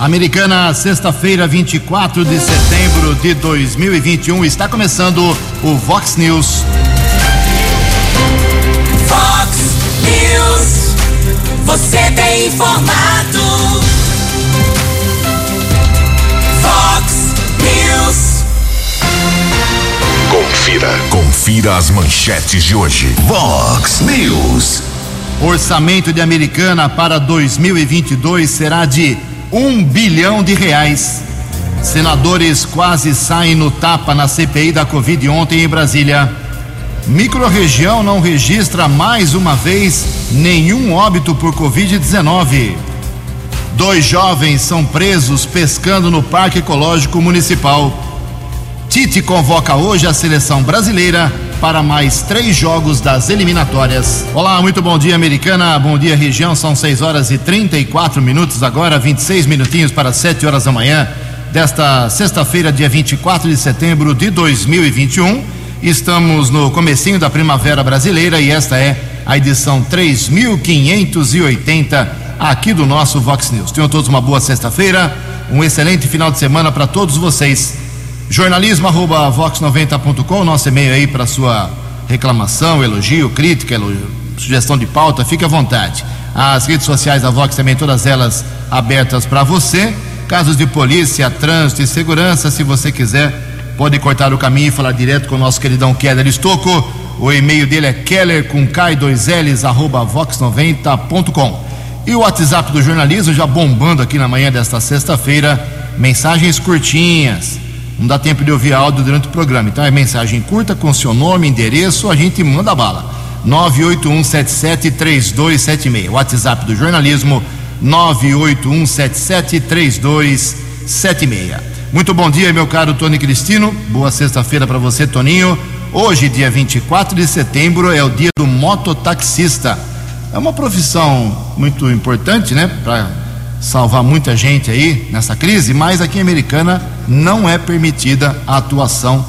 Americana, sexta-feira, 24 de setembro de 2021, está começando o Vox News. Vox News, você tem informado. Vox News. Confira, confira as manchetes de hoje. Vox News. Orçamento de Americana para 2022 será de um bilhão de reais. Senadores quase saem no tapa na CPI da Covid ontem em Brasília. Microrregião não registra mais uma vez nenhum óbito por Covid-19. Dois jovens são presos pescando no Parque Ecológico Municipal. Tite convoca hoje a seleção brasileira para mais três jogos das eliminatórias. Olá, muito bom dia, americana. Bom dia, região. São 6 horas e 34 minutos agora, 26 minutinhos para 7 horas da manhã desta sexta-feira, dia 24 de setembro de 2021. Estamos no comecinho da primavera brasileira e esta é a edição 3580 aqui do nosso Vox News. Tenham todos uma boa sexta-feira, um excelente final de semana para todos vocês. Jornalismo arroba vox90.com, nosso e-mail aí para sua reclamação, elogio, crítica, elogio, sugestão de pauta, fique à vontade. As redes sociais da Vox também, todas elas abertas para você. Casos de polícia, trânsito e segurança, se você quiser, pode cortar o caminho e falar direto com o nosso queridão Keller Estocco. O e-mail dele é keller com K2Ls, arroba vox90.com. E o WhatsApp do jornalismo já bombando aqui na manhã desta sexta-feira, mensagens curtinhas não dá tempo de ouvir áudio durante o programa. Então é mensagem curta com seu nome, endereço, a gente manda bala. 981773276. WhatsApp do jornalismo 981773276. Muito bom dia, meu caro Tony Cristino. Boa sexta-feira para você, Toninho. Hoje, dia 24 de setembro, é o dia do mototaxista. É uma profissão muito importante, né? Para salvar muita gente aí nessa crise, mas aqui em Americana não é permitida a atuação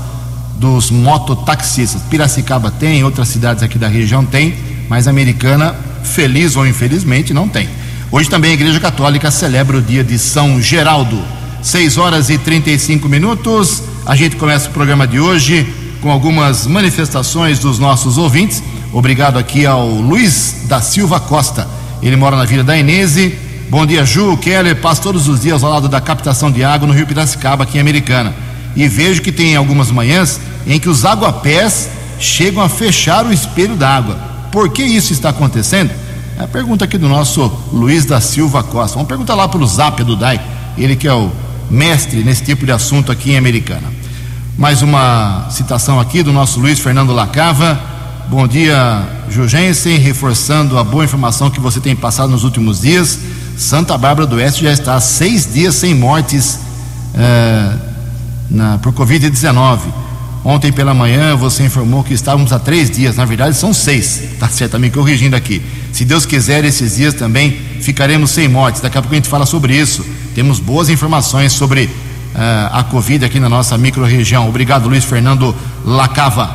dos mototaxistas. Piracicaba tem, outras cidades aqui da região tem, mas Americana, feliz ou infelizmente, não tem. Hoje também a Igreja Católica celebra o dia de São Geraldo. 6 horas e 35 minutos. A gente começa o programa de hoje com algumas manifestações dos nossos ouvintes. Obrigado aqui ao Luiz da Silva Costa. Ele mora na Vila da Inese Bom dia, Ju. Keller, passo todos os dias ao lado da captação de água no Rio Piracicaba, aqui em Americana. E vejo que tem algumas manhãs em que os aguapés chegam a fechar o espelho d'água. Por que isso está acontecendo? É a pergunta aqui do nosso Luiz da Silva Costa. Vamos perguntar lá para o Zap do DAI, ele que é o mestre nesse tipo de assunto aqui em Americana. Mais uma citação aqui do nosso Luiz Fernando Lacava. Bom dia, Jugensen, reforçando a boa informação que você tem passado nos últimos dias. Santa Bárbara do Oeste já está há seis dias sem mortes é, na, por Covid-19. Ontem pela manhã você informou que estávamos há três dias, na verdade são seis, está certo, tá me corrigindo aqui. Se Deus quiser, esses dias também ficaremos sem mortes. Daqui a pouco a gente fala sobre isso. Temos boas informações sobre uh, a Covid aqui na nossa microrregião. Obrigado, Luiz Fernando Lacava.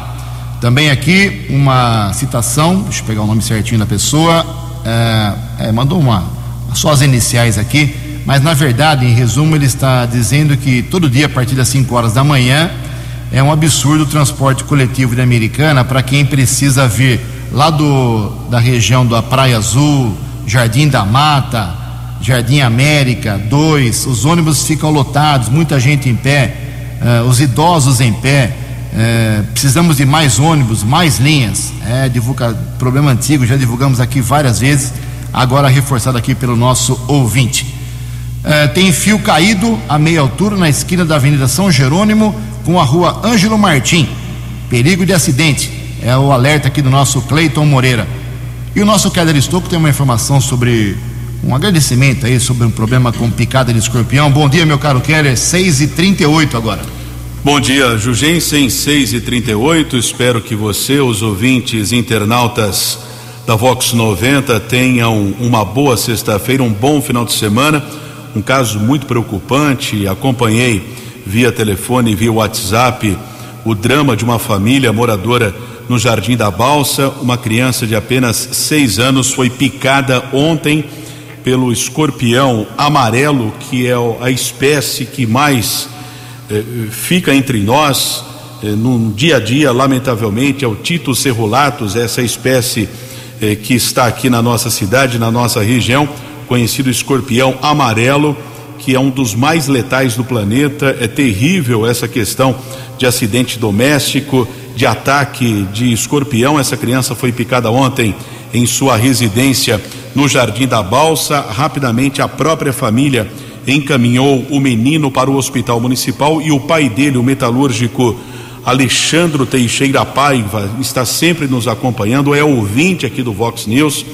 Também aqui uma citação, deixa eu pegar o nome certinho da pessoa. Uh, é, mandou uma, só as iniciais aqui, mas na verdade, em resumo, ele está dizendo que todo dia, a partir das 5 horas da manhã, é um absurdo o transporte coletivo de Americana para quem precisa vir lá do, da região da Praia Azul, Jardim da Mata, Jardim América, 2, os ônibus ficam lotados, muita gente em pé, uh, os idosos em pé. Uh, precisamos de mais ônibus, mais linhas. É divulga, problema antigo, já divulgamos aqui várias vezes agora reforçado aqui pelo nosso ouvinte. É, tem fio caído a meia altura na esquina da Avenida São Jerônimo com a rua Ângelo Martim. Perigo de acidente. É o alerta aqui do nosso Cleiton Moreira. E o nosso Keller Estocco tem uma informação sobre um agradecimento aí sobre um problema com picada de escorpião. Bom dia, meu caro Keller, 6 e 38 agora. Bom dia, Jugensen, 6 e 38 Espero que você, os ouvintes internautas da Vox 90 tenham uma boa sexta-feira, um bom final de semana. Um caso muito preocupante. Acompanhei via telefone, via WhatsApp, o drama de uma família moradora no Jardim da Balsa. Uma criança de apenas seis anos foi picada ontem pelo escorpião amarelo, que é a espécie que mais eh, fica entre nós eh, no dia a dia, lamentavelmente, é o Titus cerulatus, essa espécie eh, que está aqui na nossa cidade, na nossa região, conhecido escorpião amarelo, que é um dos mais letais do planeta. É terrível essa questão de acidente doméstico, de ataque de escorpião. Essa criança foi picada ontem em sua residência no Jardim da Balsa. Rapidamente, a própria família encaminhou o menino para o hospital municipal e o pai dele, o metalúrgico Alexandre Teixeira Paiva, está sempre nos acompanhando, é ouvinte aqui do Vox News.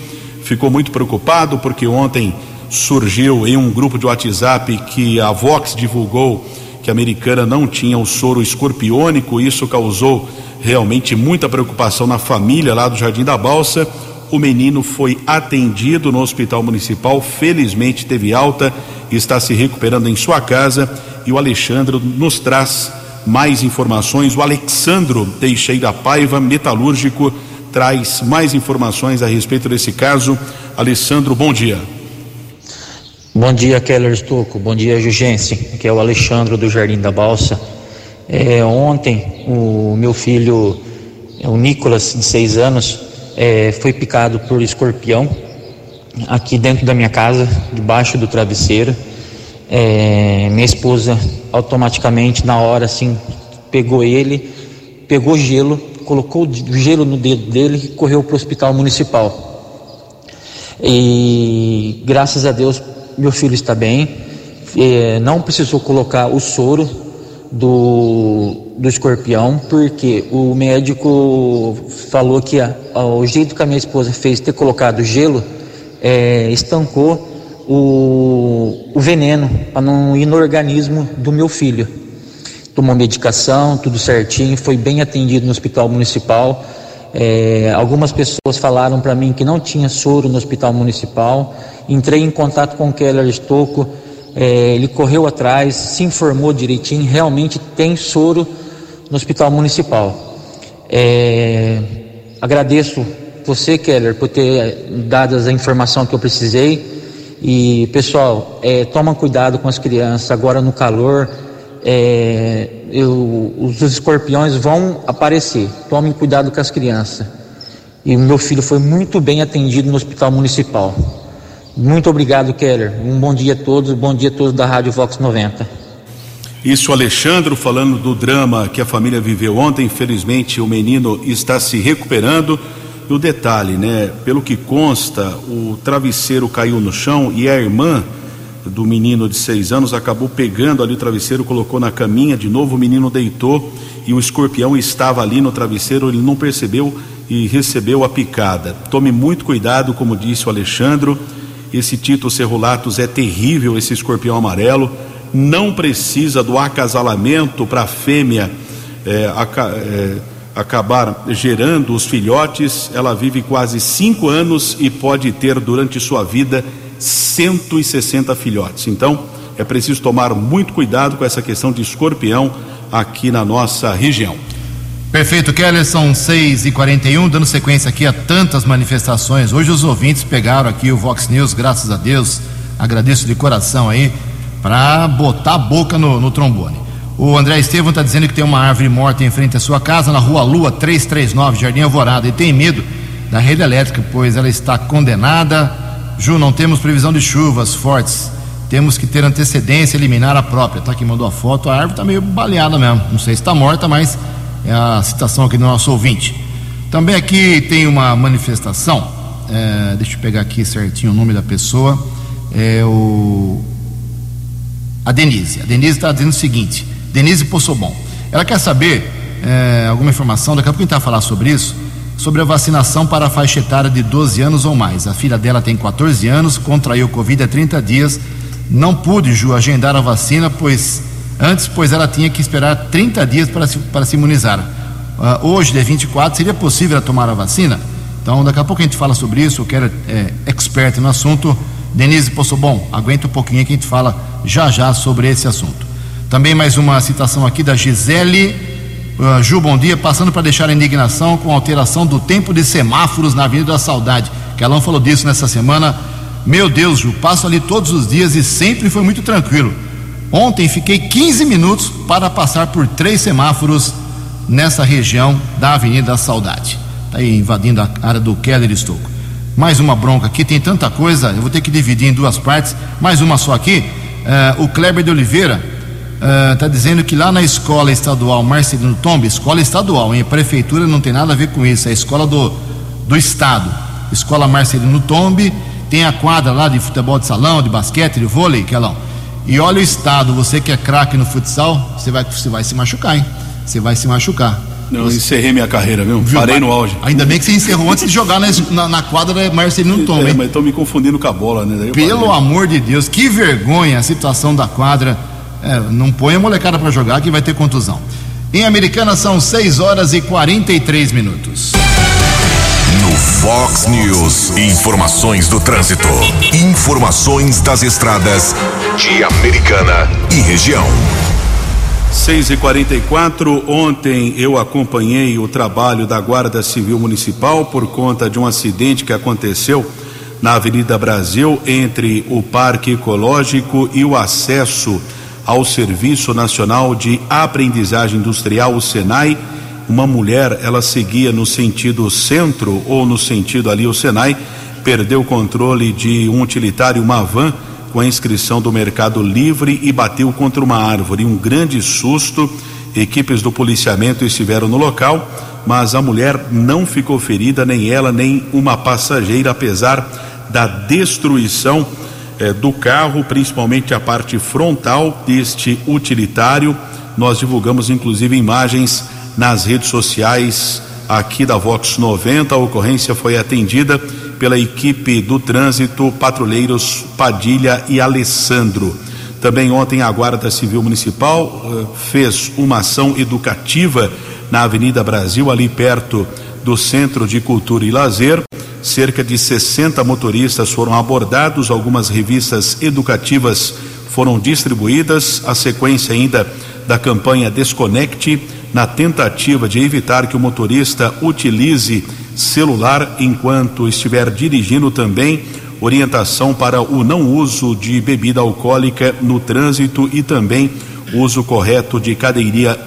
Ficou muito preocupado porque ontem surgiu em um grupo de WhatsApp que a Vox divulgou que a americana não tinha o soro escorpiônico, isso causou realmente muita preocupação na família lá do Jardim da Balsa. O menino foi atendido no hospital municipal, felizmente teve alta, está se recuperando em sua casa e o Alexandre nos traz mais informações. O Alexandro Teixeira Paiva, metalúrgico, traz mais informações a respeito desse caso. Alessandro, bom dia. Bom dia, Keller Estocco. Bom dia, Jugense. Que é o Alexandre do Jardim da Balsa. É, ontem, o meu filho, o Nicolas, de seis anos, é, foi picado por escorpião aqui dentro da minha casa, debaixo do travesseiro. É, minha esposa automaticamente na hora assim pegou ele, pegou gelo, colocou gelo no dedo dele e correu para o hospital municipal. E graças a Deus meu filho está bem, é, não precisou colocar o soro do, do escorpião, porque o médico falou que a, a, o jeito que a minha esposa fez ter colocado gelo é, estancou o, o veneno para não ir no organismo do meu filho. Tomou medicação, tudo certinho, foi bem atendido no hospital municipal. É, algumas pessoas falaram para mim que não tinha soro no hospital municipal. Entrei em contato com o Keller Estocco é, ele correu atrás, se informou direitinho, realmente tem soro no hospital municipal. É, agradeço você, Keller, por ter dado a informação que eu precisei. E pessoal, é, toma cuidado com as crianças agora no calor. É, eu, os escorpiões vão aparecer. Tomem cuidado com as crianças. E meu filho foi muito bem atendido no hospital municipal. Muito obrigado, Keller. Um bom dia a todos, bom dia a todos da Rádio Vox 90. Isso, Alexandre, falando do drama que a família viveu ontem. Infelizmente, o menino está se recuperando. E o detalhe, né? Pelo que consta, o travesseiro caiu no chão e a irmã do menino de seis anos acabou pegando ali o travesseiro, colocou na caminha. De novo, o menino deitou e o escorpião estava ali no travesseiro. Ele não percebeu e recebeu a picada. Tome muito cuidado, como disse o Alexandre esse Tito Cerrulatus é terrível, esse escorpião amarelo. Não precisa do acasalamento para a fêmea é, é, acabar gerando os filhotes. Ela vive quase cinco anos e pode ter durante sua vida 160 filhotes. Então, é preciso tomar muito cuidado com essa questão de escorpião aqui na nossa região. Perfeito, Keller, são 6 e 41 dando sequência aqui a tantas manifestações. Hoje os ouvintes pegaram aqui o Vox News, graças a Deus, agradeço de coração aí, para botar a boca no, no trombone. O André Estevam está dizendo que tem uma árvore morta em frente à sua casa, na rua Lua 339, Jardim Alvorada, e tem medo da rede elétrica, pois ela está condenada. Ju, não temos previsão de chuvas fortes, temos que ter antecedência, eliminar a própria. Tá aqui, mandou a foto, a árvore está meio baleada mesmo, não sei se está morta, mas é a citação aqui do nosso ouvinte. Também aqui tem uma manifestação, é, deixa eu pegar aqui certinho o nome da pessoa, é o a Denise. A Denise está dizendo o seguinte: Denise Possobon. Ela quer saber é, alguma informação, daqui a pouco a gente vai falar sobre isso, sobre a vacinação para a faixa etária de 12 anos ou mais. A filha dela tem 14 anos, contraiu Covid há 30 dias, não pude, Ju, agendar a vacina, pois antes, pois ela tinha que esperar 30 dias para se, para se imunizar. Uh, hoje, dia 24, seria possível tomar a vacina? Então, daqui a pouco a gente fala sobre isso. Eu quero é, expert no assunto. Denise Possobon, aguenta um pouquinho que a gente fala já já sobre esse assunto. Também mais uma citação aqui da Gisele. Uh, Ju, bom dia. Passando para deixar a indignação com a alteração do tempo de semáforos na Avenida da Saudade. Que ela não falou disso nessa semana. Meu Deus, Ju, passo ali todos os dias e sempre foi muito tranquilo. Ontem fiquei 15 minutos para passar por três semáforos nessa região da Avenida da Saudade. Está aí invadindo a área do Keller Estouco. Mais uma bronca aqui, tem tanta coisa, eu vou ter que dividir em duas partes. Mais uma só aqui. Uh, o Kleber de Oliveira está uh, dizendo que lá na escola estadual Marcelino Tombe, escola estadual, hein? A prefeitura não tem nada a ver com isso, é a escola do, do estado. Escola Marcelino Tombe, tem a quadra lá de futebol de salão, de basquete, de vôlei, que é lá. E olha o estado, você que é craque no futsal, você vai, você vai se machucar, hein? Você vai se machucar. Não, eu encerrei minha carreira, viu? Viu? Parei no auge. Ainda bem que você encerrou antes de jogar na, na, na quadra da Marcelino Tom, É, mas estão me confundindo com a bola, né? Pelo amor de Deus, que vergonha a situação da quadra. É, não põe a molecada para jogar que vai ter contusão. Em Americana são 6 horas e 43 minutos. No Fox News, informações do trânsito. Informações das estradas de Americana e região. 6 e 44 ontem eu acompanhei o trabalho da Guarda Civil Municipal por conta de um acidente que aconteceu na Avenida Brasil entre o Parque Ecológico e o acesso ao Serviço Nacional de Aprendizagem Industrial, o SENAI. Uma mulher, ela seguia no sentido centro ou no sentido ali o SENAI, perdeu o controle de um utilitário, uma van com a inscrição do Mercado Livre e bateu contra uma árvore. Um grande susto. Equipes do policiamento estiveram no local, mas a mulher não ficou ferida, nem ela, nem uma passageira, apesar da destruição eh, do carro, principalmente a parte frontal deste utilitário. Nós divulgamos inclusive imagens nas redes sociais aqui da Vox 90. A ocorrência foi atendida pela equipe do trânsito, patrulheiros Padilha e Alessandro. Também ontem a Guarda Civil Municipal eh, fez uma ação educativa na Avenida Brasil, ali perto do Centro de Cultura e Lazer. Cerca de 60 motoristas foram abordados, algumas revistas educativas foram distribuídas. A sequência ainda da campanha Desconecte, na tentativa de evitar que o motorista utilize celular enquanto estiver dirigindo também orientação para o não uso de bebida alcoólica no trânsito e também uso correto de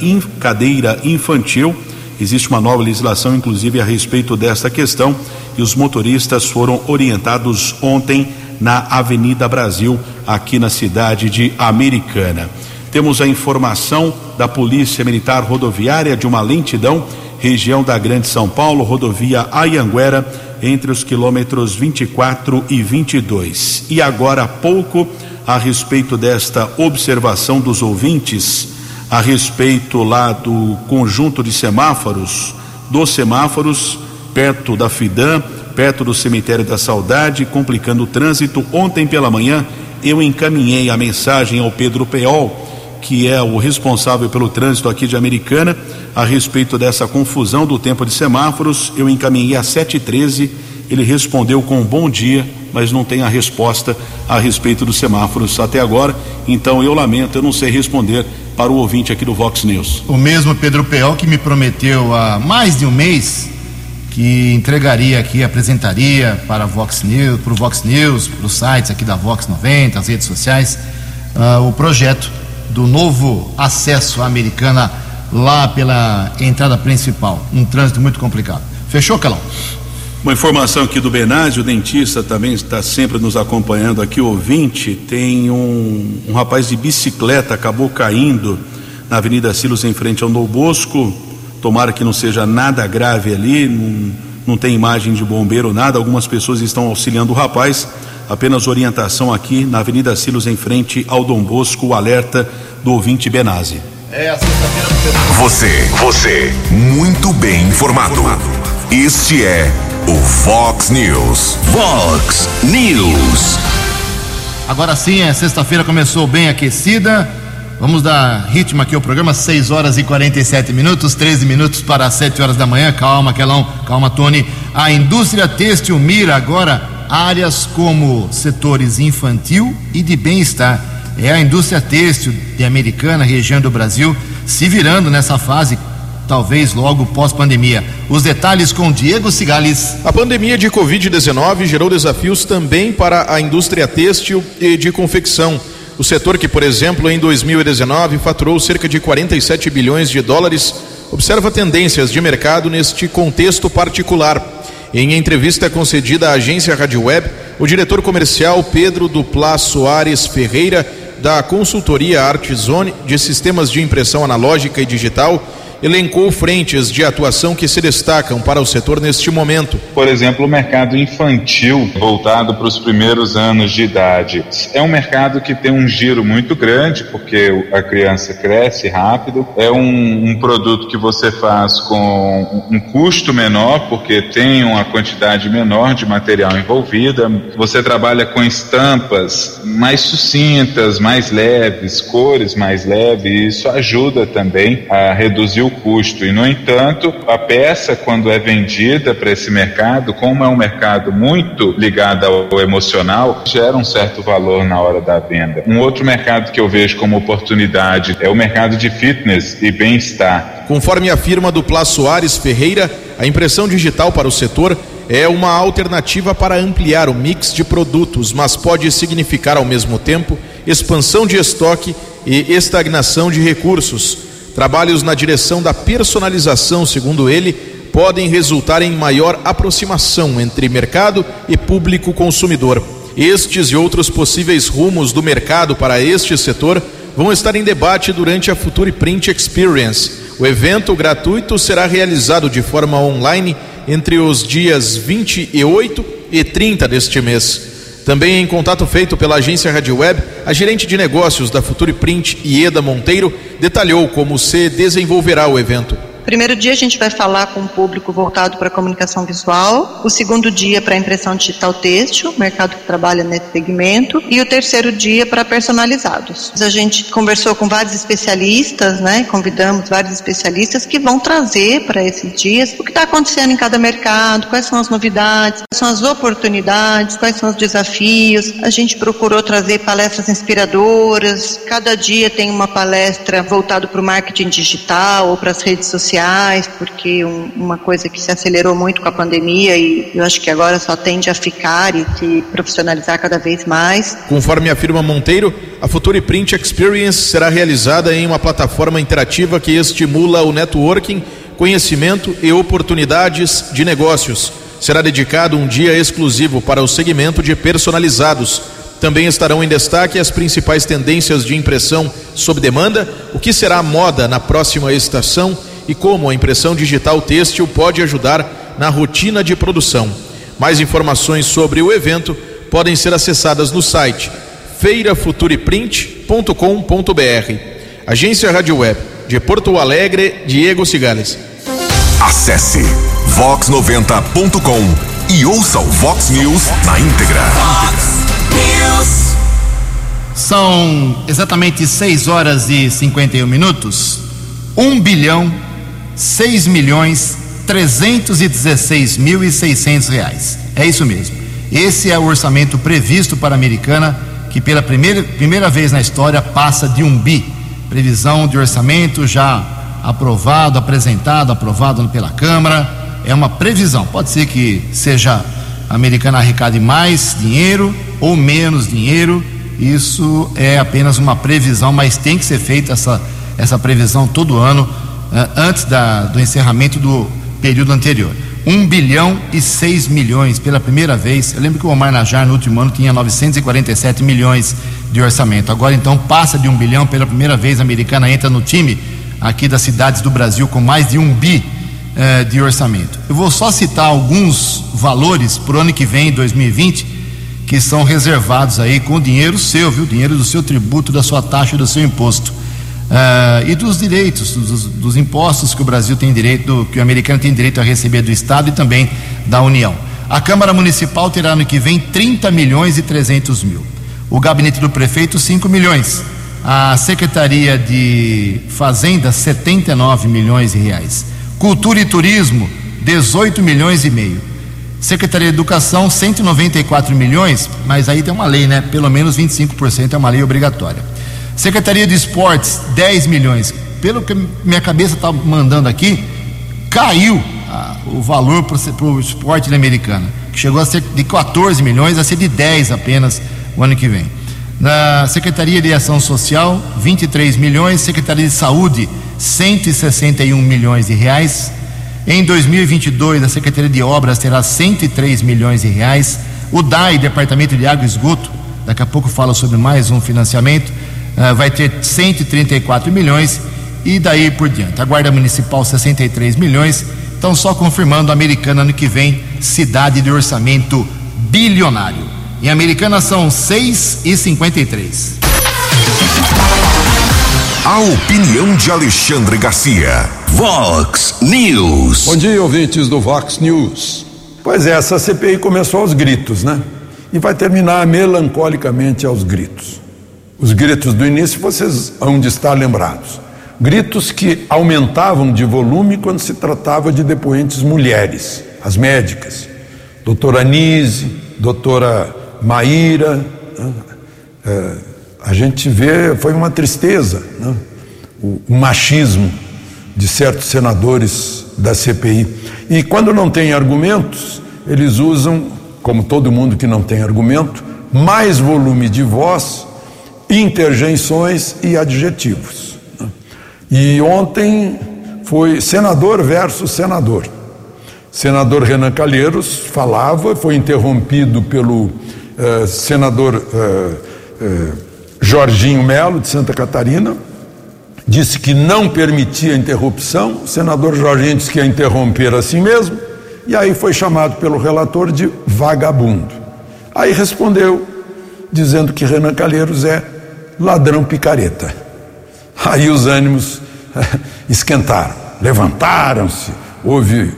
in, cadeira infantil. Existe uma nova legislação, inclusive, a respeito desta questão, e os motoristas foram orientados ontem na Avenida Brasil, aqui na cidade de Americana. Temos a informação da Polícia Militar Rodoviária de uma lentidão, região da Grande São Paulo, rodovia Ayanguera, entre os quilômetros 24 e 22. E agora há pouco, a respeito desta observação dos ouvintes, a respeito lá do conjunto de semáforos, dos semáforos, perto da Fidam, perto do cemitério da Saudade, complicando o trânsito. Ontem pela manhã, eu encaminhei a mensagem ao Pedro Peol, que é o responsável pelo trânsito aqui de Americana, a respeito dessa confusão do tempo de semáforos. Eu encaminhei às 7h13, ele respondeu com um bom dia, mas não tem a resposta a respeito dos semáforos até agora. Então eu lamento, eu não sei responder para o ouvinte aqui do Vox News. O mesmo Pedro Peol que me prometeu há mais de um mês que entregaria aqui, apresentaria para a Vox News, para o Vox News, para os sites aqui da Vox 90, as redes sociais, uh, o projeto do novo acesso à americana lá pela entrada principal. Um trânsito muito complicado. Fechou, Calão? Uma informação aqui do Benazio, o dentista também está sempre nos acompanhando aqui, ouvinte, tem um, um rapaz de bicicleta, acabou caindo na Avenida Silos em frente ao Dom Bosco, tomara que não seja nada grave ali, não, não tem imagem de bombeiro, nada, algumas pessoas estão auxiliando o rapaz, apenas orientação aqui na Avenida Silos em frente ao Dom Bosco, o alerta do ouvinte Benazzi. É a sexta-feira do Você, você, muito bem informado. Este é o Fox News. Fox News. Agora sim, a sexta-feira começou bem aquecida. Vamos dar ritmo aqui ao programa, 6 horas e 47 minutos, 13 minutos para 7 horas da manhã. Calma, Quelão, calma, Tony. A indústria têxtil mira agora áreas como setores infantil e de bem-estar. É a indústria têxtil de Americana, região do Brasil, se virando nessa fase talvez logo pós-pandemia. Os detalhes com Diego Cigales. A pandemia de Covid-19 gerou desafios também para a indústria têxtil e de confecção. O setor que, por exemplo, em 2019 faturou cerca de 47 bilhões de dólares, observa tendências de mercado neste contexto particular. Em entrevista concedida à agência Rádio Web, o diretor comercial Pedro Duplas Soares Ferreira, da consultoria Artzone de sistemas de impressão analógica e digital, elencou frentes de atuação que se destacam para o setor neste momento. Por exemplo, o mercado infantil voltado para os primeiros anos de idade. É um mercado que tem um giro muito grande, porque a criança cresce rápido. É um, um produto que você faz com um custo menor, porque tem uma quantidade menor de material envolvida. Você trabalha com estampas mais sucintas, mais leves, cores mais leves, e isso ajuda também a reduzir o custo. E, no entanto, a peça, quando é vendida para esse mercado, como é um mercado muito ligado ao emocional, gera um certo valor na hora da venda. Um outro mercado que eu vejo como oportunidade é o mercado de fitness e bem-estar. Conforme afirma Duplas Soares Ferreira, a impressão digital para o setor é uma alternativa para ampliar o mix de produtos, mas pode significar ao mesmo tempo expansão de estoque e estagnação de recursos. Trabalhos na direção da personalização, segundo ele, podem resultar em maior aproximação entre mercado e público consumidor. Estes e outros possíveis rumos do mercado para este setor vão estar em debate durante a Future Print Experience. O evento gratuito será realizado de forma online entre os dias 28 e 30 deste mês. Também em contato feito pela agência Rádio Web, a gerente de negócios da Future Print, Ieda Monteiro, detalhou como se desenvolverá o evento. Primeiro dia a gente vai falar com o público voltado para a comunicação visual, o segundo dia para impressão digital têxtil, mercado que trabalha nesse segmento, e o terceiro dia para personalizados. A gente conversou com vários especialistas, né? Convidamos vários especialistas que vão trazer para esses dias o que está acontecendo em cada mercado, quais são as novidades, quais são as oportunidades, quais são os desafios. A gente procurou trazer palestras inspiradoras. Cada dia tem uma palestra voltada para o marketing digital ou para as redes sociais porque um, uma coisa que se acelerou muito com a pandemia e eu acho que agora só tende a ficar e se profissionalizar cada vez mais. Conforme afirma Monteiro, a Future Print Experience será realizada em uma plataforma interativa que estimula o networking, conhecimento e oportunidades de negócios. Será dedicado um dia exclusivo para o segmento de personalizados. Também estarão em destaque as principais tendências de impressão sob demanda, o que será moda na próxima estação e como a impressão digital têxtil pode ajudar na rotina de produção. Mais informações sobre o evento podem ser acessadas no site feirafutureprint.com.br. Agência Rádio Web de Porto Alegre, Diego Cigales. Acesse vox90.com e ouça o Vox News na íntegra. News. São exatamente 6 horas e 51 minutos. 1 bilhão 6 milhões 316 mil e 600 reais. É isso mesmo. Esse é o orçamento previsto para a Americana, que pela primeira, primeira vez na história passa de um bi. Previsão de orçamento já aprovado, apresentado, aprovado pela Câmara. É uma previsão. Pode ser que seja a Americana arrecade mais dinheiro ou menos dinheiro. Isso é apenas uma previsão, mas tem que ser feita essa, essa previsão todo ano antes da, do encerramento do período anterior. 1 bilhão e 6 milhões pela primeira vez. Eu lembro que o Omar Najar no último ano tinha 947 milhões de orçamento. Agora então passa de 1 bilhão pela primeira vez. A americana entra no time aqui das cidades do Brasil com mais de 1 bi uh, de orçamento. Eu vou só citar alguns valores para o ano que vem, 2020, que são reservados aí com dinheiro seu, viu? Dinheiro do seu tributo, da sua taxa, do seu imposto. Uh, e dos direitos, dos, dos, impostos que o Brasil tem direito, que o americano tem direito a receber do Estado e também da União. A Câmara Municipal terá no que vem 30 milhões e 300 mil. O gabinete do prefeito, 5 milhões. A Secretaria de Fazenda, 79 milhões de reais. Cultura e Turismo, 18 milhões e meio. Secretaria de Educação, 194 milhões, mas aí tem uma lei, né? Pelo menos 25% é uma lei obrigatória. Secretaria de Esportes, 10 milhões. pelo que minha cabeça está mandando aqui, caiu ah, o valor para o esporte americano, que chegou a ser de 14 milhões a ser de 10 apenas o ano que vem. Na Secretaria de Ação Social, 23 milhões, Secretaria de Saúde, 161 milhões de reais. Em 2022, a Secretaria de Obras terá 103 milhões de reais. O DAI, Departamento de Água e Esgoto, daqui a pouco fala sobre mais um financiamento, vai ter 134 milhões e daí por diante. A Guarda Municipal, 63 milhões. Então, só confirmando, Americana ano que vem, cidade de orçamento bilionário. Em Americana são 6 e 53. A opinião de Alexandre Garcia. Vox News. Bom dia, ouvintes do Vox News. Pois é, essa CPI começou aos gritos, né? E vai terminar melancolicamente aos gritos. Os gritos do início vocês hão de estar lembrados. Gritos que aumentavam de volume quando se tratava de depoentes mulheres, as médicas. Doutora Anise, doutora Maíra. Né? É, a gente vê, foi uma tristeza, né? o, o machismo de certos senadores da CPI. E quando não tem argumentos, eles usam, como todo mundo que não tem argumento, mais volume de voz, interjeições e adjetivos. Né? E ontem foi senador versus senador. Senador Renan Calheiros falava, foi interrompido pelo uh, senador uh, uh, Jorginho Melo, de Santa Catarina, disse que não permitia interrupção, o senador Jorginho disse que ia interromper assim mesmo, e aí foi chamado pelo relator de vagabundo. Aí respondeu, dizendo que Renan Calheiros é ladrão picareta. Aí os ânimos esquentaram, levantaram-se, houve,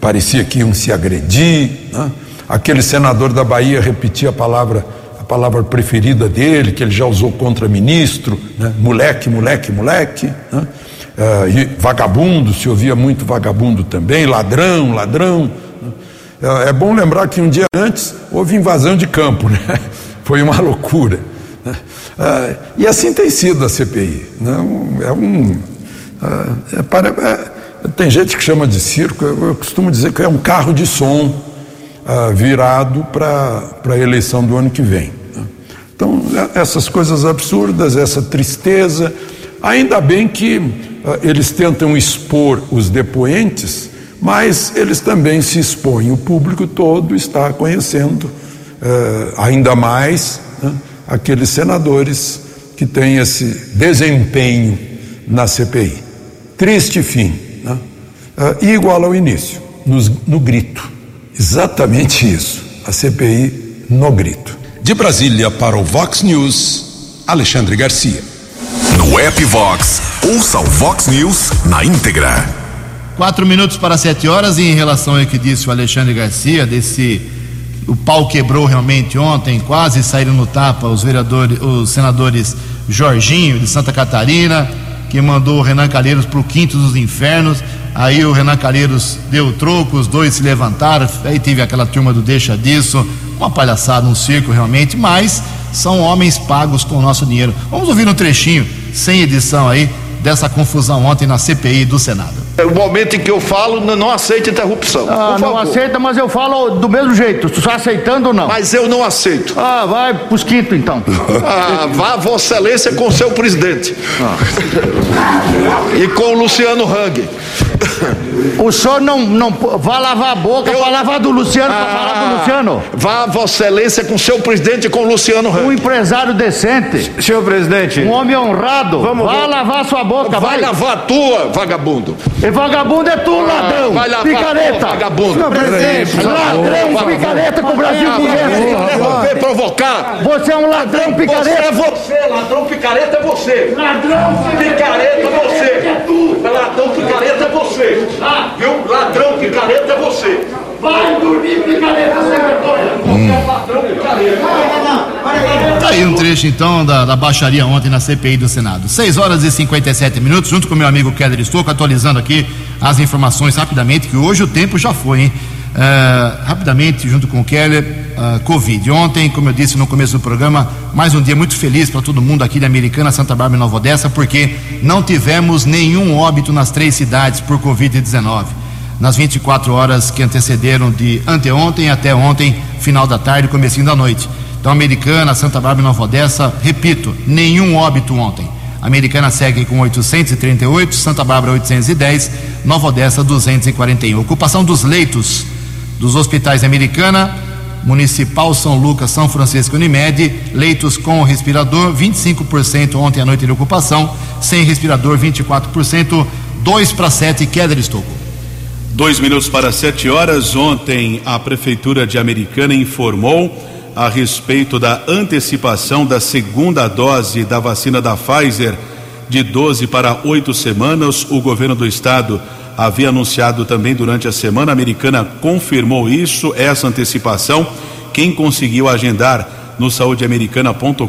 parecia que iam se agredir, né? aquele senador da Bahia repetia a palavra a palavra preferida dele, que ele já usou contra ministro, né? moleque, moleque, moleque, né? uh, vagabundo, se ouvia muito vagabundo também, ladrão, ladrão. Né? Uh, é bom lembrar que um dia antes houve invasão de campo, né? foi uma loucura. Né? Uh, e assim tem sido a CPI. Né? É um. É, para, é, tem gente que chama de circo, eu, eu costumo dizer que é um carro de som virado para a eleição do ano que vem. Então, essas coisas absurdas, essa tristeza, ainda bem que uh, eles tentam expor os depoentes, mas eles também se expõem. O público todo está conhecendo uh, ainda mais né, aqueles senadores que têm esse desempenho na CPI. Triste fim, né? uh, e igual ao início, nos, no grito. Exatamente isso, a CPI no grito. De Brasília para o Vox News, Alexandre Garcia. No app Vox, ouça o Vox News na íntegra. Quatro minutos para sete horas e em relação ao que disse o Alexandre Garcia, desse o pau quebrou realmente ontem, quase saíram no tapa os vereadores, os senadores Jorginho de Santa Catarina, que mandou o Renan Calheiros para o quinto dos infernos. Aí o Renan Calheiros deu troco, os dois se levantaram, aí teve aquela turma do deixa disso, uma palhaçada, um circo realmente, mas são homens pagos com o nosso dinheiro. Vamos ouvir um trechinho, sem edição aí, dessa confusão ontem na CPI do Senado. É o momento em que eu falo, não aceita interrupção. Ah, não aceita, mas eu falo do mesmo jeito. Tu está aceitando ou não? Mas eu não aceito. Ah, vai pros quinto então. ah, vá Vossa Excelência com seu presidente. Ah. E com o Luciano Hang. O senhor não, não vai lavar a boca para lavar do Luciano, ah, para falar do Luciano. Vá, Vossa Excelência, com seu presidente e com o Luciano. Um empresário decente. Senhor presidente. Um homem honrado. Vamos, vai vamos. lavar sua boca, vai. Vai lavar a tua, vagabundo. E vagabundo é tu, ah, ladrão. Vai lavar picareta. Tua, vagabundo. Senhor presidente. Ladrão, picareta que o Brasil conhece. Vem provocar. Você é um ladrão, picareta. Você é você, ladrão, picareta é você. Ladrão, picareta é você. Ladrão, picareta é você. Ah, viu? Ladrão, picareta é você. Vai dormir, picareta, sem vergonha. Você é ladrão, picareta. Tá aí um trecho então da, da baixaria ontem na CPI do Senado. 6 horas e 57 minutos, junto com meu amigo Keller Estouco, atualizando aqui as informações rapidamente, que hoje o tempo já foi, hein? Uh, rapidamente, junto com o Keller, uh, Covid. Ontem, como eu disse no começo do programa, mais um dia muito feliz para todo mundo aqui de Americana, Santa Bárbara e Nova Odessa, porque não tivemos nenhum óbito nas três cidades por Covid-19. Nas 24 horas que antecederam de anteontem até ontem, final da tarde, comecinho da noite. Então, Americana, Santa Bárbara e Nova Odessa, repito, nenhum óbito ontem. Americana segue com 838, Santa Bárbara 810, Nova Odessa 241. Ocupação dos leitos dos hospitais Americana, Municipal São Lucas, São Francisco Unimed, leitos com respirador, 25% ontem à noite de ocupação, sem respirador, 24%, 2 para 7, queda de estoco. Dois minutos para sete horas. Ontem, a Prefeitura de Americana informou a respeito da antecipação da segunda dose da vacina da Pfizer de 12 para 8 semanas. O governo do estado havia anunciado também durante a semana. A americana confirmou isso, essa antecipação. Quem conseguiu agendar no saudeamericana.com.br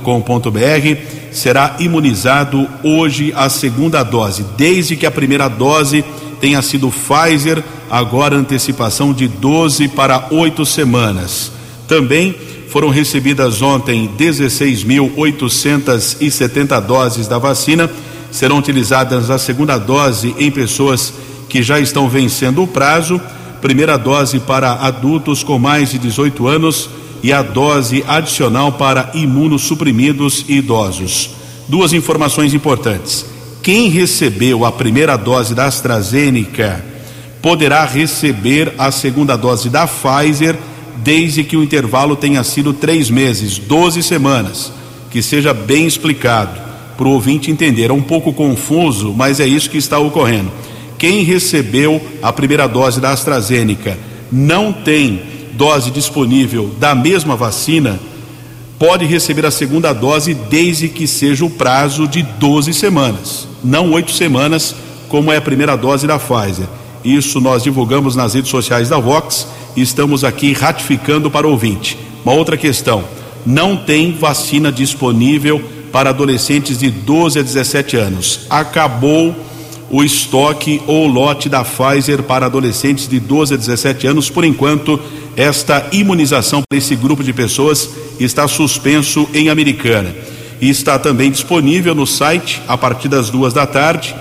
será imunizado hoje a segunda dose, desde que a primeira dose tenha sido Pfizer, agora antecipação de 12 para 8 semanas. Também foram recebidas ontem 16.870 doses da vacina. Serão utilizadas a segunda dose em pessoas que já estão vencendo o prazo. Primeira dose para adultos com mais de 18 anos e a dose adicional para imunossuprimidos e idosos. Duas informações importantes. Quem recebeu a primeira dose da AstraZeneca poderá receber a segunda dose da Pfizer desde que o intervalo tenha sido três meses, 12 semanas. Que seja bem explicado para o ouvinte entender. É um pouco confuso, mas é isso que está ocorrendo. Quem recebeu a primeira dose da AstraZeneca não tem dose disponível da mesma vacina, pode receber a segunda dose desde que seja o prazo de 12 semanas, não oito semanas, como é a primeira dose da Pfizer. Isso nós divulgamos nas redes sociais da Vox e estamos aqui ratificando para o ouvinte. Uma outra questão: não tem vacina disponível para adolescentes de 12 a 17 anos. Acabou o estoque ou lote da Pfizer para adolescentes de 12 a 17 anos. Por enquanto, esta imunização para esse grupo de pessoas está suspenso em Americana. E está também disponível no site a partir das duas da tarde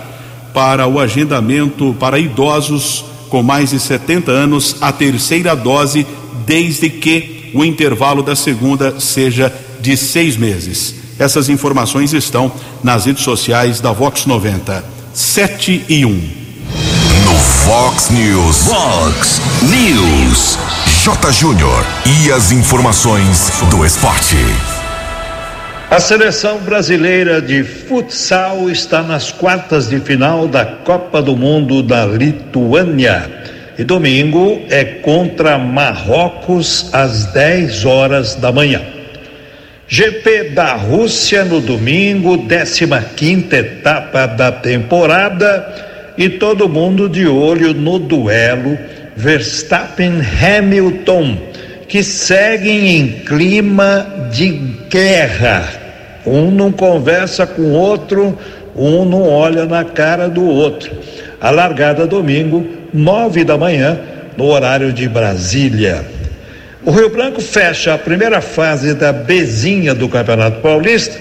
para o agendamento para idosos com mais de 70 anos a terceira dose, desde que o intervalo da segunda seja de seis meses. Essas informações estão nas redes sociais da Vox 90. 7 e 1. No Fox News. Fox News. J. Júnior. E as informações do esporte. A seleção brasileira de futsal está nas quartas de final da Copa do Mundo da Lituânia. E domingo é contra Marrocos às 10 horas da manhã. GP da Rússia no domingo, 15 etapa da temporada e todo mundo de olho no duelo Verstappen-Hamilton, que seguem em clima de guerra um não conversa com o outro, um não olha na cara do outro. A largada domingo, nove da manhã, no horário de Brasília. O Rio Branco fecha a primeira fase da Bezinha do Campeonato Paulista,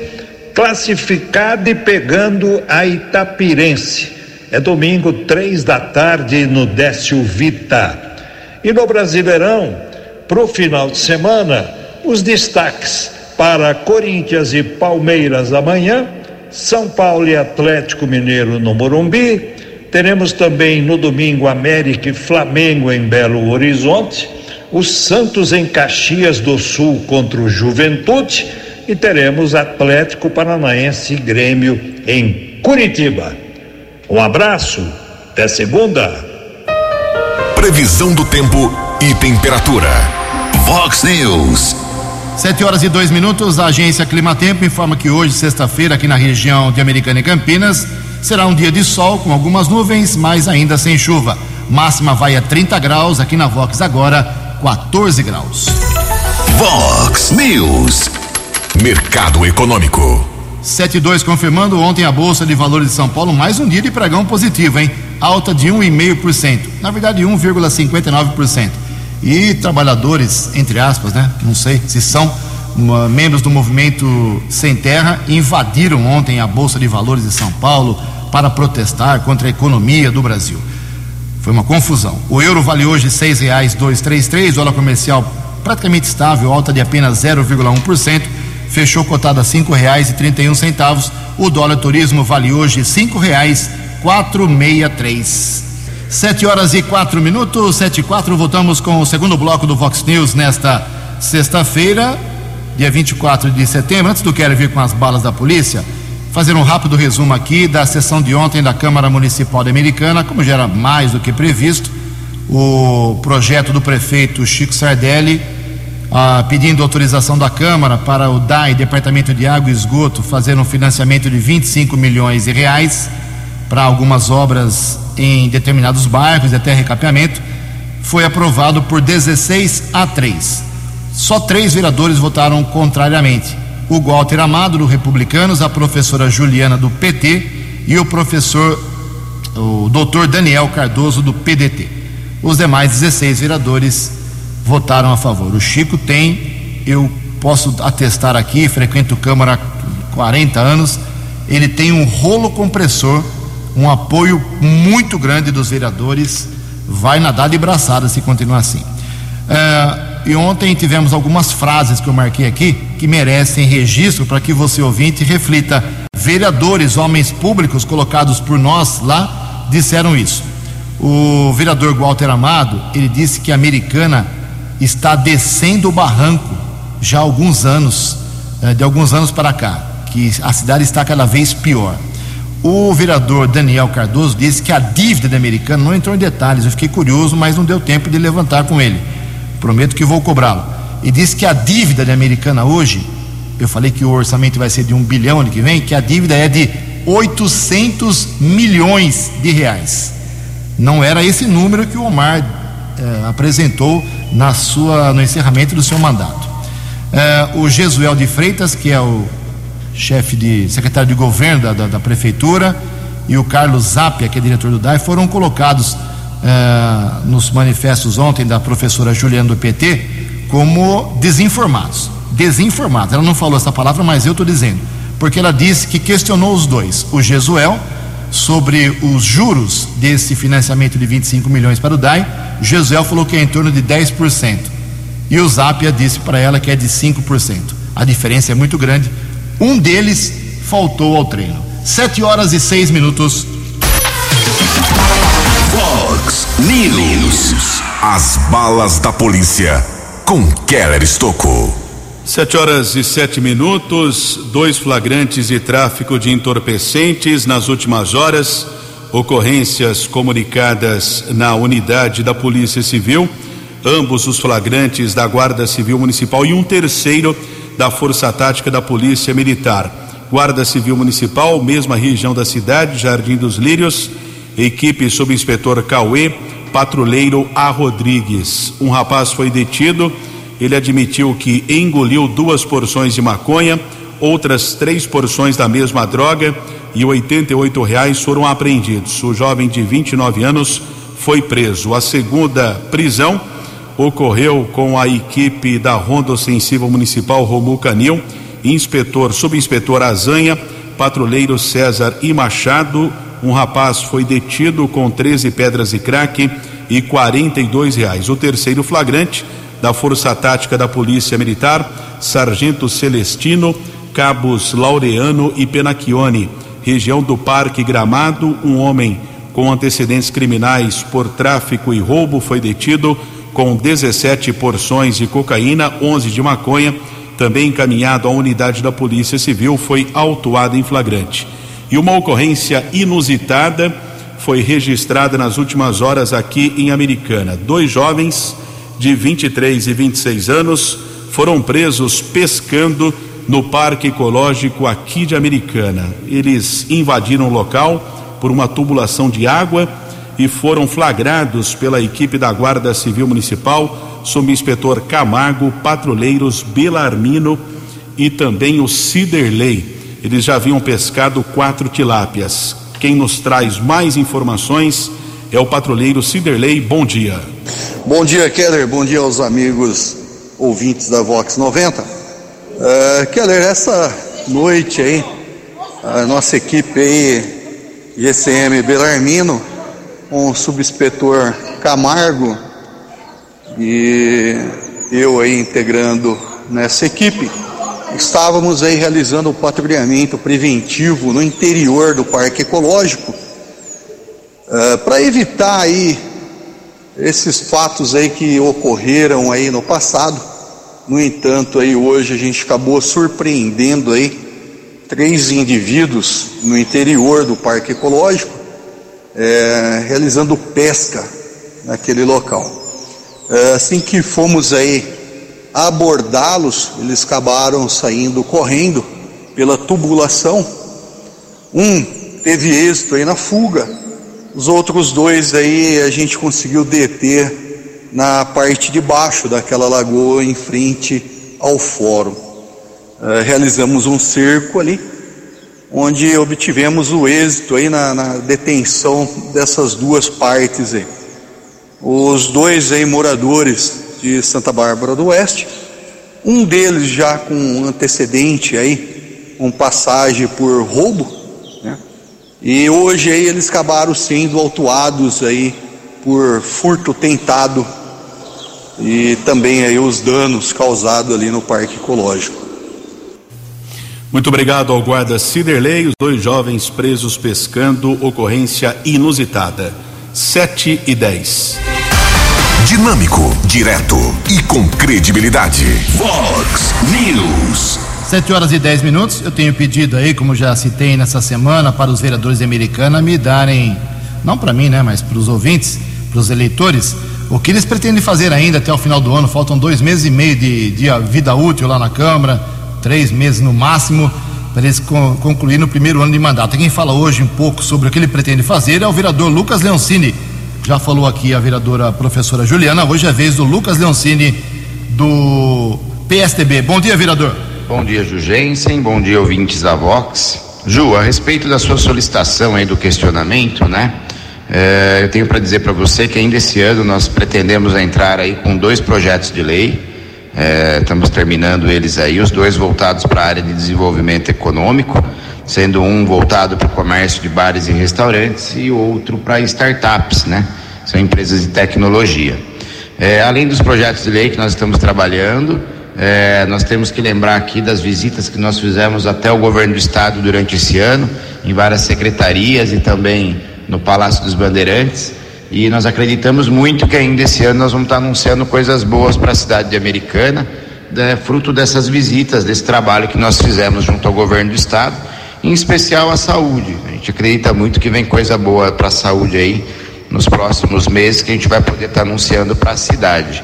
classificado e pegando a Itapirense. É domingo, três da tarde, no Décio Vita. E no Brasileirão, para o final de semana, os destaques para Corinthians e Palmeiras amanhã, São Paulo e Atlético Mineiro no Morumbi. Teremos também no domingo América e Flamengo em Belo Horizonte, o Santos em Caxias do Sul contra o Juventude e teremos Atlético Paranaense e Grêmio em Curitiba. Um abraço, até segunda. Previsão do tempo e temperatura. Vox News. Sete horas e dois minutos, a agência Climatempo informa que hoje, sexta-feira, aqui na região de Americana e Campinas, será um dia de sol com algumas nuvens, mas ainda sem chuva. Máxima vai a 30 graus, aqui na Vox agora, 14 graus. Vox News. Mercado Econômico. 72 confirmando ontem a Bolsa de Valores de São Paulo, mais um dia de pregão positivo, hein? Alta de 1,5%. Na verdade, 1,59%. E trabalhadores, entre aspas, né? Não sei se são uma, membros do movimento Sem Terra, invadiram ontem a Bolsa de Valores de São Paulo para protestar contra a economia do Brasil. Foi uma confusão. O euro vale hoje R$ 6,233, dólar comercial praticamente estável, alta de apenas 0,1%, fechou cotado a R$ 5,31. O dólar turismo vale hoje R$ 5,463. Sete horas e quatro minutos, sete e quatro, voltamos com o segundo bloco do Vox News nesta sexta-feira, dia 24 de setembro. Antes do Quero vir com as balas da polícia, fazer um rápido resumo aqui da sessão de ontem da Câmara Municipal de Americana, como já era mais do que previsto, o projeto do prefeito Chico Sardelli, ah, pedindo autorização da Câmara para o DAI, Departamento de Água e Esgoto, fazer um financiamento de 25 milhões de reais para algumas obras em determinados bairros e até recapeamento, foi aprovado por 16 a 3. Só três vereadores votaram contrariamente: o Walter Amado, do Republicanos, a professora Juliana, do PT, e o professor, o doutor Daniel Cardoso, do PDT. Os demais 16 vereadores votaram a favor. O Chico tem, eu posso atestar aqui, frequento Câmara há 40 anos, ele tem um rolo compressor um apoio muito grande dos vereadores, vai nadar de braçada se continuar assim. É, e ontem tivemos algumas frases que eu marquei aqui que merecem registro para que você ouvinte reflita. Vereadores, homens públicos colocados por nós lá, disseram isso. O vereador Walter Amado, ele disse que a americana está descendo o barranco já há alguns anos, é, de alguns anos para cá, que a cidade está cada vez pior. O vereador Daniel Cardoso disse que a dívida da Americana não entrou em detalhes. Eu fiquei curioso, mas não deu tempo de levantar com ele. Prometo que vou cobrá-lo. E disse que a dívida da Americana hoje, eu falei que o orçamento vai ser de um bilhão ano que vem, que a dívida é de 800 milhões de reais. Não era esse número que o Omar eh, apresentou na sua, no encerramento do seu mandato. Eh, o Jesuel de Freitas, que é o chefe de secretário de governo da, da, da, prefeitura, e o Carlos Zapia, que é diretor do DAI, foram colocados eh, nos manifestos ontem da professora Juliana do PT como desinformados. Desinformados. Ela não falou essa palavra, mas eu estou dizendo. Porque ela disse que questionou os dois, o Jesuel, sobre os juros desse financiamento de 25 milhões para o DAI. Jesuel falou que é em torno de 10%. E o Zapia disse para ela que é de 5%. A diferença é muito grande um deles faltou ao treino. Sete horas e seis minutos. Fox News. As balas da polícia com Keller Estocou. Sete horas e sete minutos. Dois flagrantes de tráfico de entorpecentes nas últimas horas. Ocorrências comunicadas na unidade da Polícia Civil. Ambos os flagrantes da Guarda Civil Municipal e um terceiro da Força Tática da Polícia Militar. Guarda Civil Municipal, mesma região da cidade, Jardim dos Lírios, equipe subinspetor Cauê, patrulheiro A. Rodrigues. Um rapaz foi detido, ele admitiu que engoliu duas porções de maconha, outras três porções da mesma droga e 88 reais foram apreendidos. O jovem de 29 anos foi preso. A segunda prisão ocorreu com a equipe da Ronda Ofensiva Municipal Romul Canil, inspetor, subinspetor Azanha, patrulheiro César e Machado. Um rapaz foi detido com 13 pedras de crack e 42 reais. O terceiro flagrante da Força Tática da Polícia Militar, Sargento Celestino, Cabos Laureano e Penacchione, região do Parque Gramado, um homem com antecedentes criminais por tráfico e roubo foi detido com 17 porções de cocaína, 11 de maconha, também encaminhado à unidade da Polícia Civil, foi autuado em flagrante. E uma ocorrência inusitada foi registrada nas últimas horas aqui em Americana. Dois jovens de 23 e 26 anos foram presos pescando no Parque Ecológico aqui de Americana. Eles invadiram o local por uma tubulação de água e foram flagrados pela equipe da Guarda Civil Municipal, subinspetor Camargo, patrulheiros Belarmino e também o Ciderley. Eles já haviam pescado quatro tilápias. Quem nos traz mais informações é o patrulheiro Ciderley. Bom dia. Bom dia, Keller. Bom dia aos amigos ouvintes da Vox 90. Uh, Keller, essa noite aí, a nossa equipe aí, GCM Belarmino, com o subinspetor Camargo e eu aí integrando nessa equipe, estávamos aí realizando o patrulhamento preventivo no interior do Parque Ecológico, uh, para evitar aí esses fatos aí que ocorreram aí no passado. No entanto, aí hoje a gente acabou surpreendendo aí três indivíduos no interior do Parque Ecológico, é, realizando pesca naquele local. É, assim que fomos aí abordá-los, eles acabaram saindo correndo pela tubulação. Um teve êxito aí na fuga, os outros dois aí a gente conseguiu deter na parte de baixo daquela lagoa em frente ao fórum. Uh, realizamos um cerco ali, onde obtivemos o êxito aí na, na, detenção dessas duas partes aí. Os dois aí moradores de Santa Bárbara do Oeste, um deles já com antecedente aí, com passagem por roubo, e hoje aí eles acabaram sendo autuados aí por furto tentado e também aí os danos causados ali no Parque Ecológico. Muito obrigado ao guarda Ciderley, os dois jovens presos pescando, ocorrência inusitada. 7 e 10. Dinâmico, direto e com credibilidade. Vox News. 7 horas e 10 minutos. Eu tenho pedido aí, como já citei nessa semana, para os vereadores de Americana me darem, não para mim, né, mas para os ouvintes, para os eleitores, o que eles pretendem fazer ainda até o final do ano. Faltam dois meses e meio de, de vida útil lá na Câmara, três meses no máximo, para eles concluir no primeiro ano de mandato. Quem fala hoje um pouco sobre o que ele pretende fazer é o vereador Lucas Leoncini. Já falou aqui a vereadora professora Juliana, hoje é a vez do Lucas Leoncini do PSTB. Bom dia, vereador. Bom dia, Jugensen. Bom dia, ouvintes da Vox. Ju, a respeito da sua solicitação aí do questionamento, né? É, eu tenho para dizer para você que ainda esse ano nós pretendemos entrar aí com dois projetos de lei. É, estamos terminando eles aí, os dois voltados para a área de desenvolvimento econômico, sendo um voltado para o comércio de bares e restaurantes e outro para startups, né? São empresas de tecnologia. É, além dos projetos de lei que nós estamos trabalhando, é, nós temos que lembrar aqui das visitas que nós fizemos até o governo do estado durante esse ano, em várias secretarias e também no Palácio dos Bandeirantes. E nós acreditamos muito que ainda esse ano nós vamos estar anunciando coisas boas para a cidade de Americana, né, fruto dessas visitas, desse trabalho que nós fizemos junto ao governo do estado, em especial a saúde. A gente acredita muito que vem coisa boa para a saúde aí nos próximos meses que a gente vai poder estar anunciando para a cidade.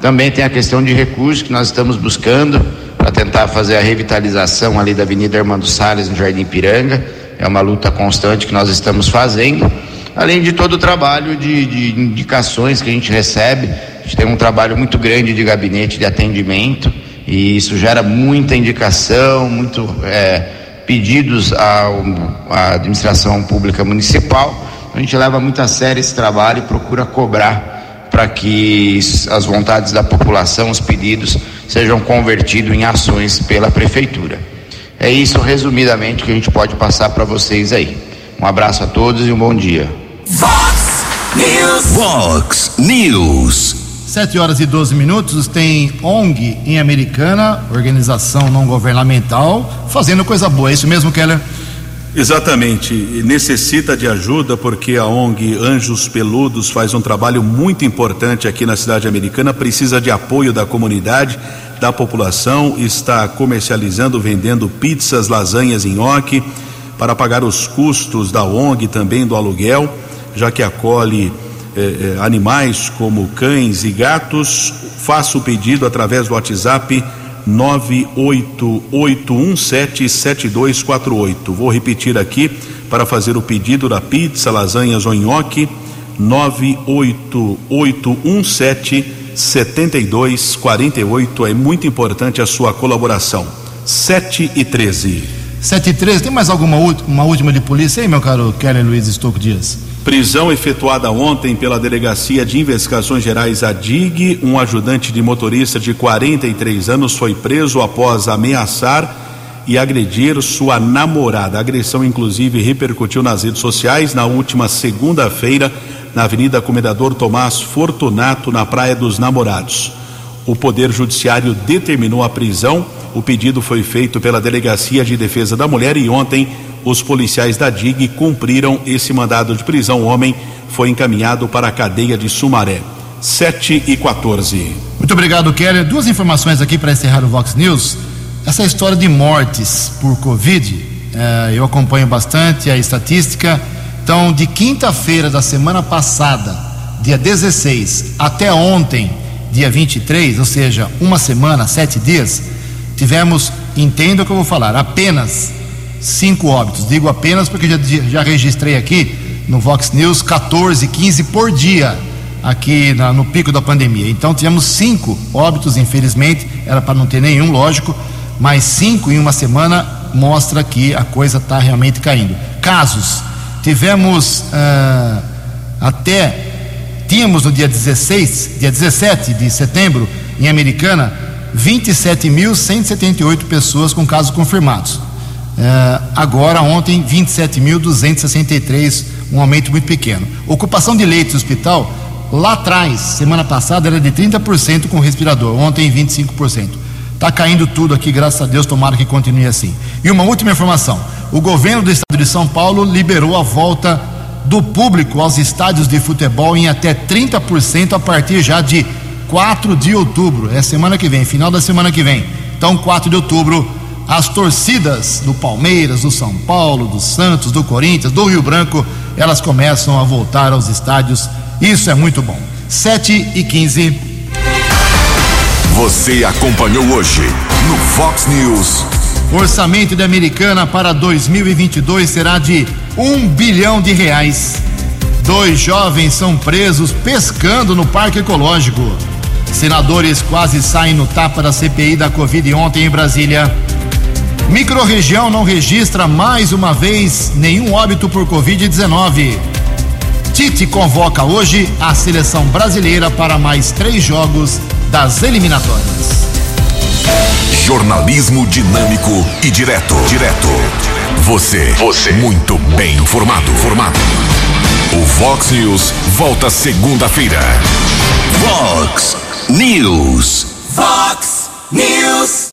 Também tem a questão de recursos que nós estamos buscando para tentar fazer a revitalização ali da Avenida Armando Salles, no Jardim Piranga. É uma luta constante que nós estamos fazendo. Além de todo o trabalho de, de indicações que a gente recebe, a gente tem um trabalho muito grande de gabinete de atendimento e isso gera muita indicação, muito é, pedidos à administração pública municipal. A gente leva muito a sério esse trabalho e procura cobrar para que as vontades da população, os pedidos, sejam convertidos em ações pela prefeitura. É isso, resumidamente, que a gente pode passar para vocês aí. Um abraço a todos e um bom dia. Fox News. Fox News. 7 horas e 12 minutos. Tem ONG em Americana, organização não governamental, fazendo coisa boa. É isso mesmo, Keller? Exatamente, necessita de ajuda porque a ONG Anjos Peludos faz um trabalho muito importante aqui na cidade americana, precisa de apoio da comunidade, da população, está comercializando, vendendo pizzas, lasanhas, nhoque para pagar os custos da ONG também do aluguel, já que acolhe eh, eh, animais como cães e gatos. Faça o pedido através do WhatsApp 988177248. Vou repetir aqui para fazer o pedido da pizza, lasanhas ou nhoque. 988177248. É muito importante a sua colaboração. 7 e 13. 7 e 13. Tem mais alguma uma última de polícia aí, meu caro Kelly Luiz Estouco Dias? Prisão efetuada ontem pela Delegacia de Investigações Gerais ADIG, um ajudante de motorista de 43 anos foi preso após ameaçar e agredir sua namorada. A agressão, inclusive, repercutiu nas redes sociais na última segunda-feira, na Avenida Comendador Tomás Fortunato, na Praia dos Namorados. O Poder Judiciário determinou a prisão. O pedido foi feito pela Delegacia de Defesa da Mulher e ontem os policiais da DIG cumpriram esse mandado de prisão. O homem foi encaminhado para a cadeia de Sumaré. 7 e 14. Muito obrigado, Keller. Duas informações aqui para encerrar o Vox News. Essa história de mortes por Covid, eh, eu acompanho bastante a estatística. Então, de quinta-feira da semana passada, dia 16, até ontem, dia 23, ou seja, uma semana, sete dias, tivemos, entenda o que eu vou falar, apenas cinco óbitos. Digo apenas porque já, já registrei aqui no Vox News 14, 15 por dia aqui na, no pico da pandemia. Então tivemos cinco óbitos, infelizmente, era para não ter nenhum, lógico, mas cinco em uma semana mostra que a coisa está realmente caindo. Casos, tivemos ah, até, tínhamos no dia 16, dia 17 de setembro, em Americana, 27.178 pessoas com casos confirmados. Uh, agora, ontem, 27.263, um aumento muito pequeno. Ocupação de leitos no hospital, lá atrás, semana passada, era de 30% com respirador, ontem 25%. Está caindo tudo aqui, graças a Deus, tomara que continue assim. E uma última informação: o governo do estado de São Paulo liberou a volta do público aos estádios de futebol em até 30% a partir já de 4 de outubro. É semana que vem, final da semana que vem. Então, 4 de outubro as torcidas do Palmeiras, do São Paulo, do Santos, do Corinthians, do Rio Branco, elas começam a voltar aos estádios. Isso é muito bom. 7 e 15. Você acompanhou hoje no Fox News. O orçamento da Americana para 2022 será de um bilhão de reais. Dois jovens são presos pescando no Parque Ecológico. Senadores quase saem no tapa da CPI da Covid ontem em Brasília. Microrregião não registra mais uma vez nenhum óbito por Covid-19. Tite convoca hoje a seleção brasileira para mais três jogos das eliminatórias. Jornalismo dinâmico e direto. Direto. Você. Você. Muito bem informado. Formado. O Fox News volta segunda-feira. Fox News. Fox News.